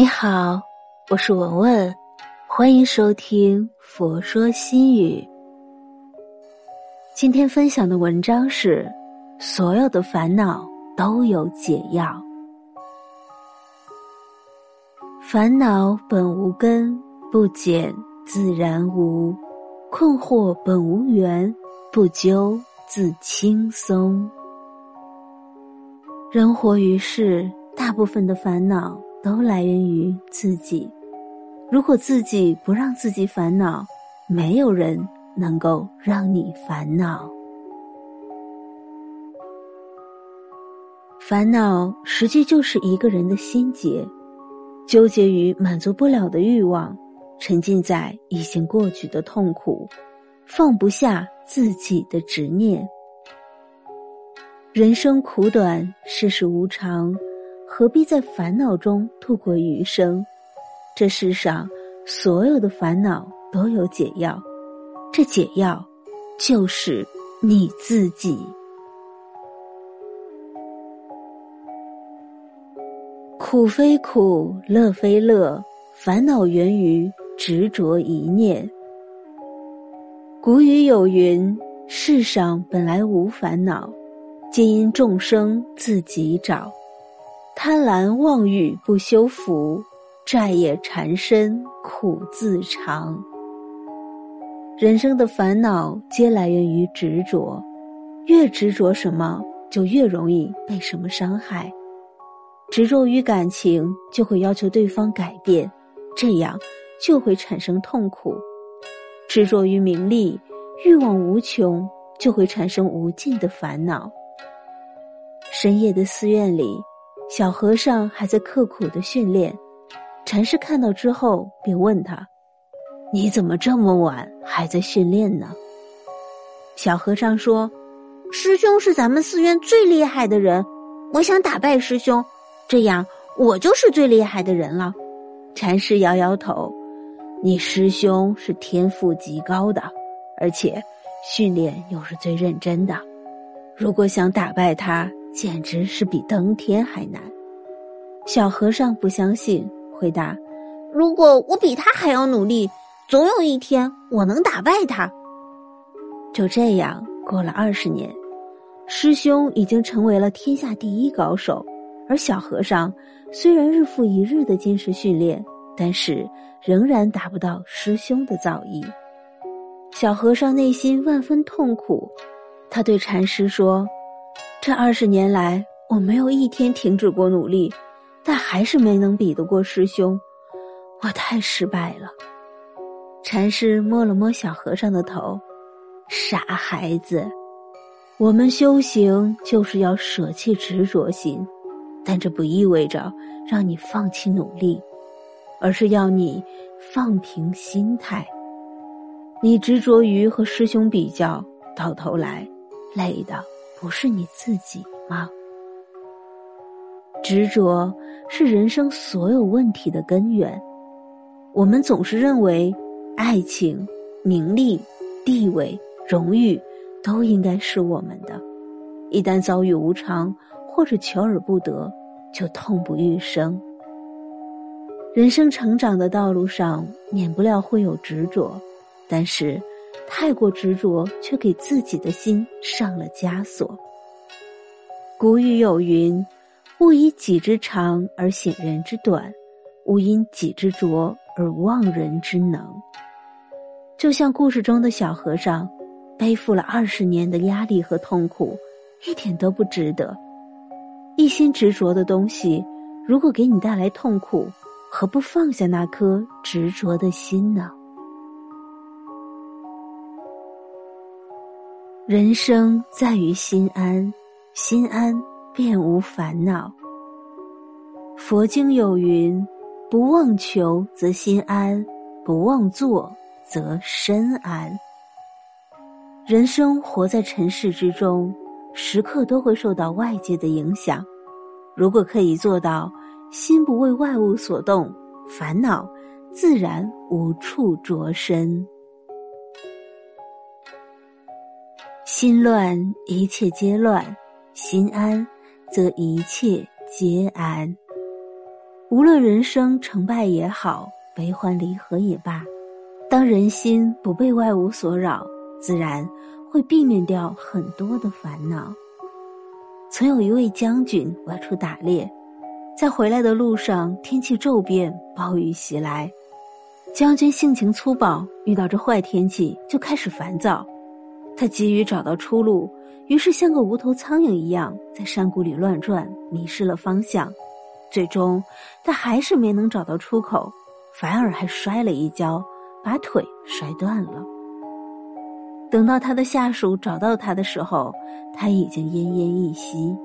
你好，我是文文，欢迎收听《佛说心语》。今天分享的文章是：所有的烦恼都有解药。烦恼本无根，不减自然无；困惑本无缘，不究自轻松。人活于世，大部分的烦恼。都来源于自己。如果自己不让自己烦恼，没有人能够让你烦恼。烦恼实际就是一个人的心结，纠结于满足不了的欲望，沉浸在已经过去的痛苦，放不下自己的执念。人生苦短，世事无常。何必在烦恼中度过余生？这世上所有的烦恼都有解药，这解药就是你自己。苦非苦，乐非乐，烦恼源于执着一念。古语有云：“世上本来无烦恼，皆因众生自己找。”贪婪妄欲不修福，债业缠身苦自尝。人生的烦恼皆来源于执着，越执着什么，就越容易被什么伤害。执着于感情，就会要求对方改变，这样就会产生痛苦；执着于名利，欲望无穷，就会产生无尽的烦恼。深夜的寺院里。小和尚还在刻苦的训练，禅师看到之后便问他：“你怎么这么晚还在训练呢？”小和尚说：“师兄是咱们寺院最厉害的人，我想打败师兄，这样我就是最厉害的人了。”禅师摇摇头：“你师兄是天赋极高的，而且训练又是最认真的，如果想打败他。”简直是比登天还难。小和尚不相信，回答：“如果我比他还要努力，总有一天我能打败他。”就这样过了二十年，师兄已经成为了天下第一高手，而小和尚虽然日复一日的坚持训练，但是仍然达不到师兄的造诣。小和尚内心万分痛苦，他对禅师说。这二十年来，我没有一天停止过努力，但还是没能比得过师兄，我太失败了。禅师摸了摸小和尚的头，傻孩子，我们修行就是要舍弃执着心，但这不意味着让你放弃努力，而是要你放平心态。你执着于和师兄比较，到头来累的。不是你自己吗？执着是人生所有问题的根源。我们总是认为，爱情、名利、地位、荣誉都应该是我们的。一旦遭遇无常或者求而不得，就痛不欲生。人生成长的道路上，免不了会有执着，但是。太过执着，却给自己的心上了枷锁。古语有云：“勿以己之长而显人之短，勿因己之拙而忘人之能。”就像故事中的小和尚，背负了二十年的压力和痛苦，一点都不值得。一心执着的东西，如果给你带来痛苦，何不放下那颗执着的心呢？人生在于心安，心安便无烦恼。佛经有云：“不妄求则心安，不妄作则身安。”人生活在尘世之中，时刻都会受到外界的影响。如果可以做到心不为外物所动，烦恼自然无处着身。心乱，一切皆乱；心安，则一切皆安。无论人生成败也好，悲欢离合也罢，当人心不被外物所扰，自然会避免掉很多的烦恼。曾有一位将军外出打猎，在回来的路上，天气骤变，暴雨袭来。将军性情粗暴，遇到这坏天气就开始烦躁。他急于找到出路，于是像个无头苍蝇一样在山谷里乱转，迷失了方向。最终，他还是没能找到出口，反而还摔了一跤，把腿摔断了。等到他的下属找到他的时候，他已经奄奄一息。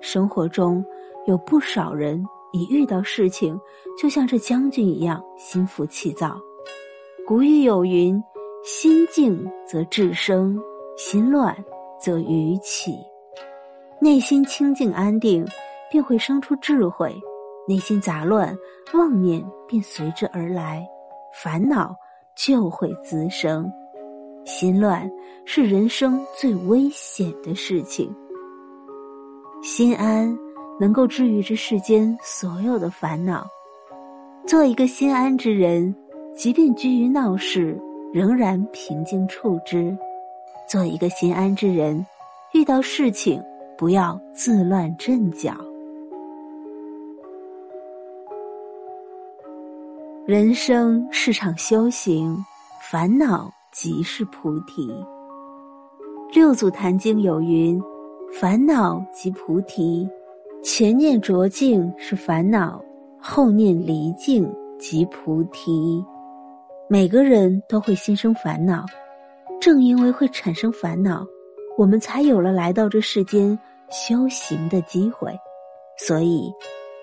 生活中有不少人一遇到事情，就像这将军一样心浮气躁。古语有云：“心静则智生，心乱则愚起。”内心清静安定，便会生出智慧；内心杂乱，妄念便随之而来，烦恼就会滋生。心乱是人生最危险的事情。心安能够治愈这世间所有的烦恼。做一个心安之人，即便居于闹市，仍然平静处之。做一个心安之人，遇到事情不要自乱阵脚。人生是场修行，烦恼。即是菩提。六祖坛经有云：“烦恼即菩提，前念浊境是烦恼，后念离境即菩提。”每个人都会心生烦恼，正因为会产生烦恼，我们才有了来到这世间修行的机会。所以，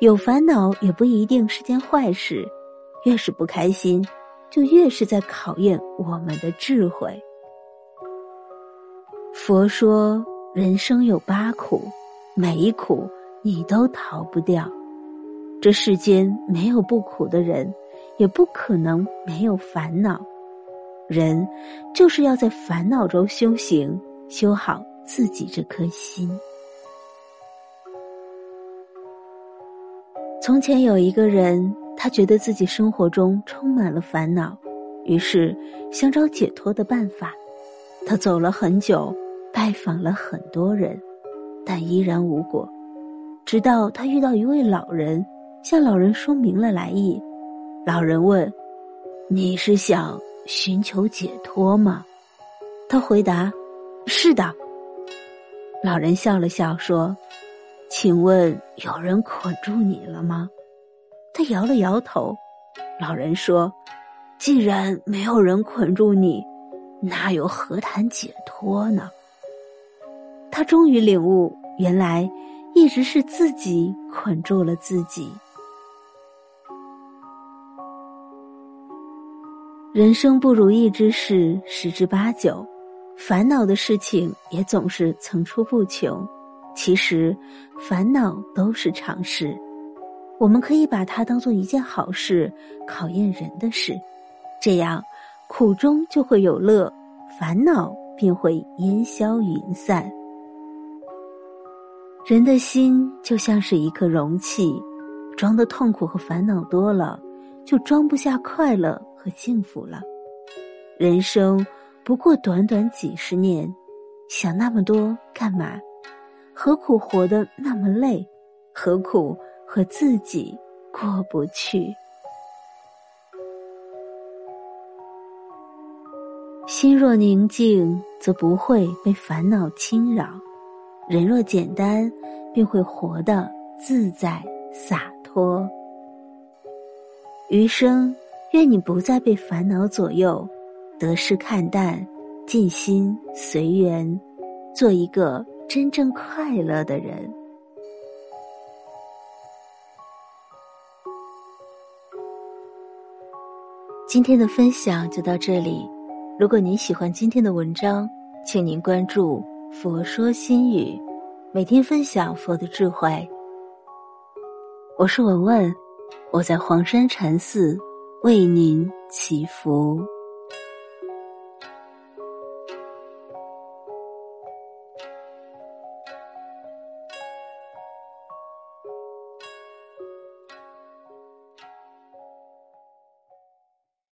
有烦恼也不一定是件坏事，越是不开心。就越是在考验我们的智慧。佛说，人生有八苦，每一苦你都逃不掉。这世间没有不苦的人，也不可能没有烦恼。人就是要在烦恼中修行，修好自己这颗心。从前有一个人。他觉得自己生活中充满了烦恼，于是想找解脱的办法。他走了很久，拜访了很多人，但依然无果。直到他遇到一位老人，向老人说明了来意。老人问：“你是想寻求解脱吗？”他回答：“是的。”老人笑了笑说：“请问有人捆住你了吗？”他摇了摇头，老人说：“既然没有人捆住你，那又何谈解脱呢？”他终于领悟，原来一直是自己捆住了自己。人生不如意之事十之八九，烦恼的事情也总是层出不穷。其实，烦恼都是常事。我们可以把它当做一件好事，考验人的事，这样苦中就会有乐，烦恼便会烟消云散。人的心就像是一个容器，装的痛苦和烦恼多了，就装不下快乐和幸福了。人生不过短短几十年，想那么多干嘛？何苦活得那么累？何苦？和自己过不去，心若宁静，则不会被烦恼侵扰；人若简单，便会活得自在洒脱。余生，愿你不再被烦恼左右，得失看淡，尽心随缘，做一个真正快乐的人。今天的分享就到这里。如果您喜欢今天的文章，请您关注“佛说心语”，每天分享佛的智慧。我是文文，我在黄山禅寺为您祈福。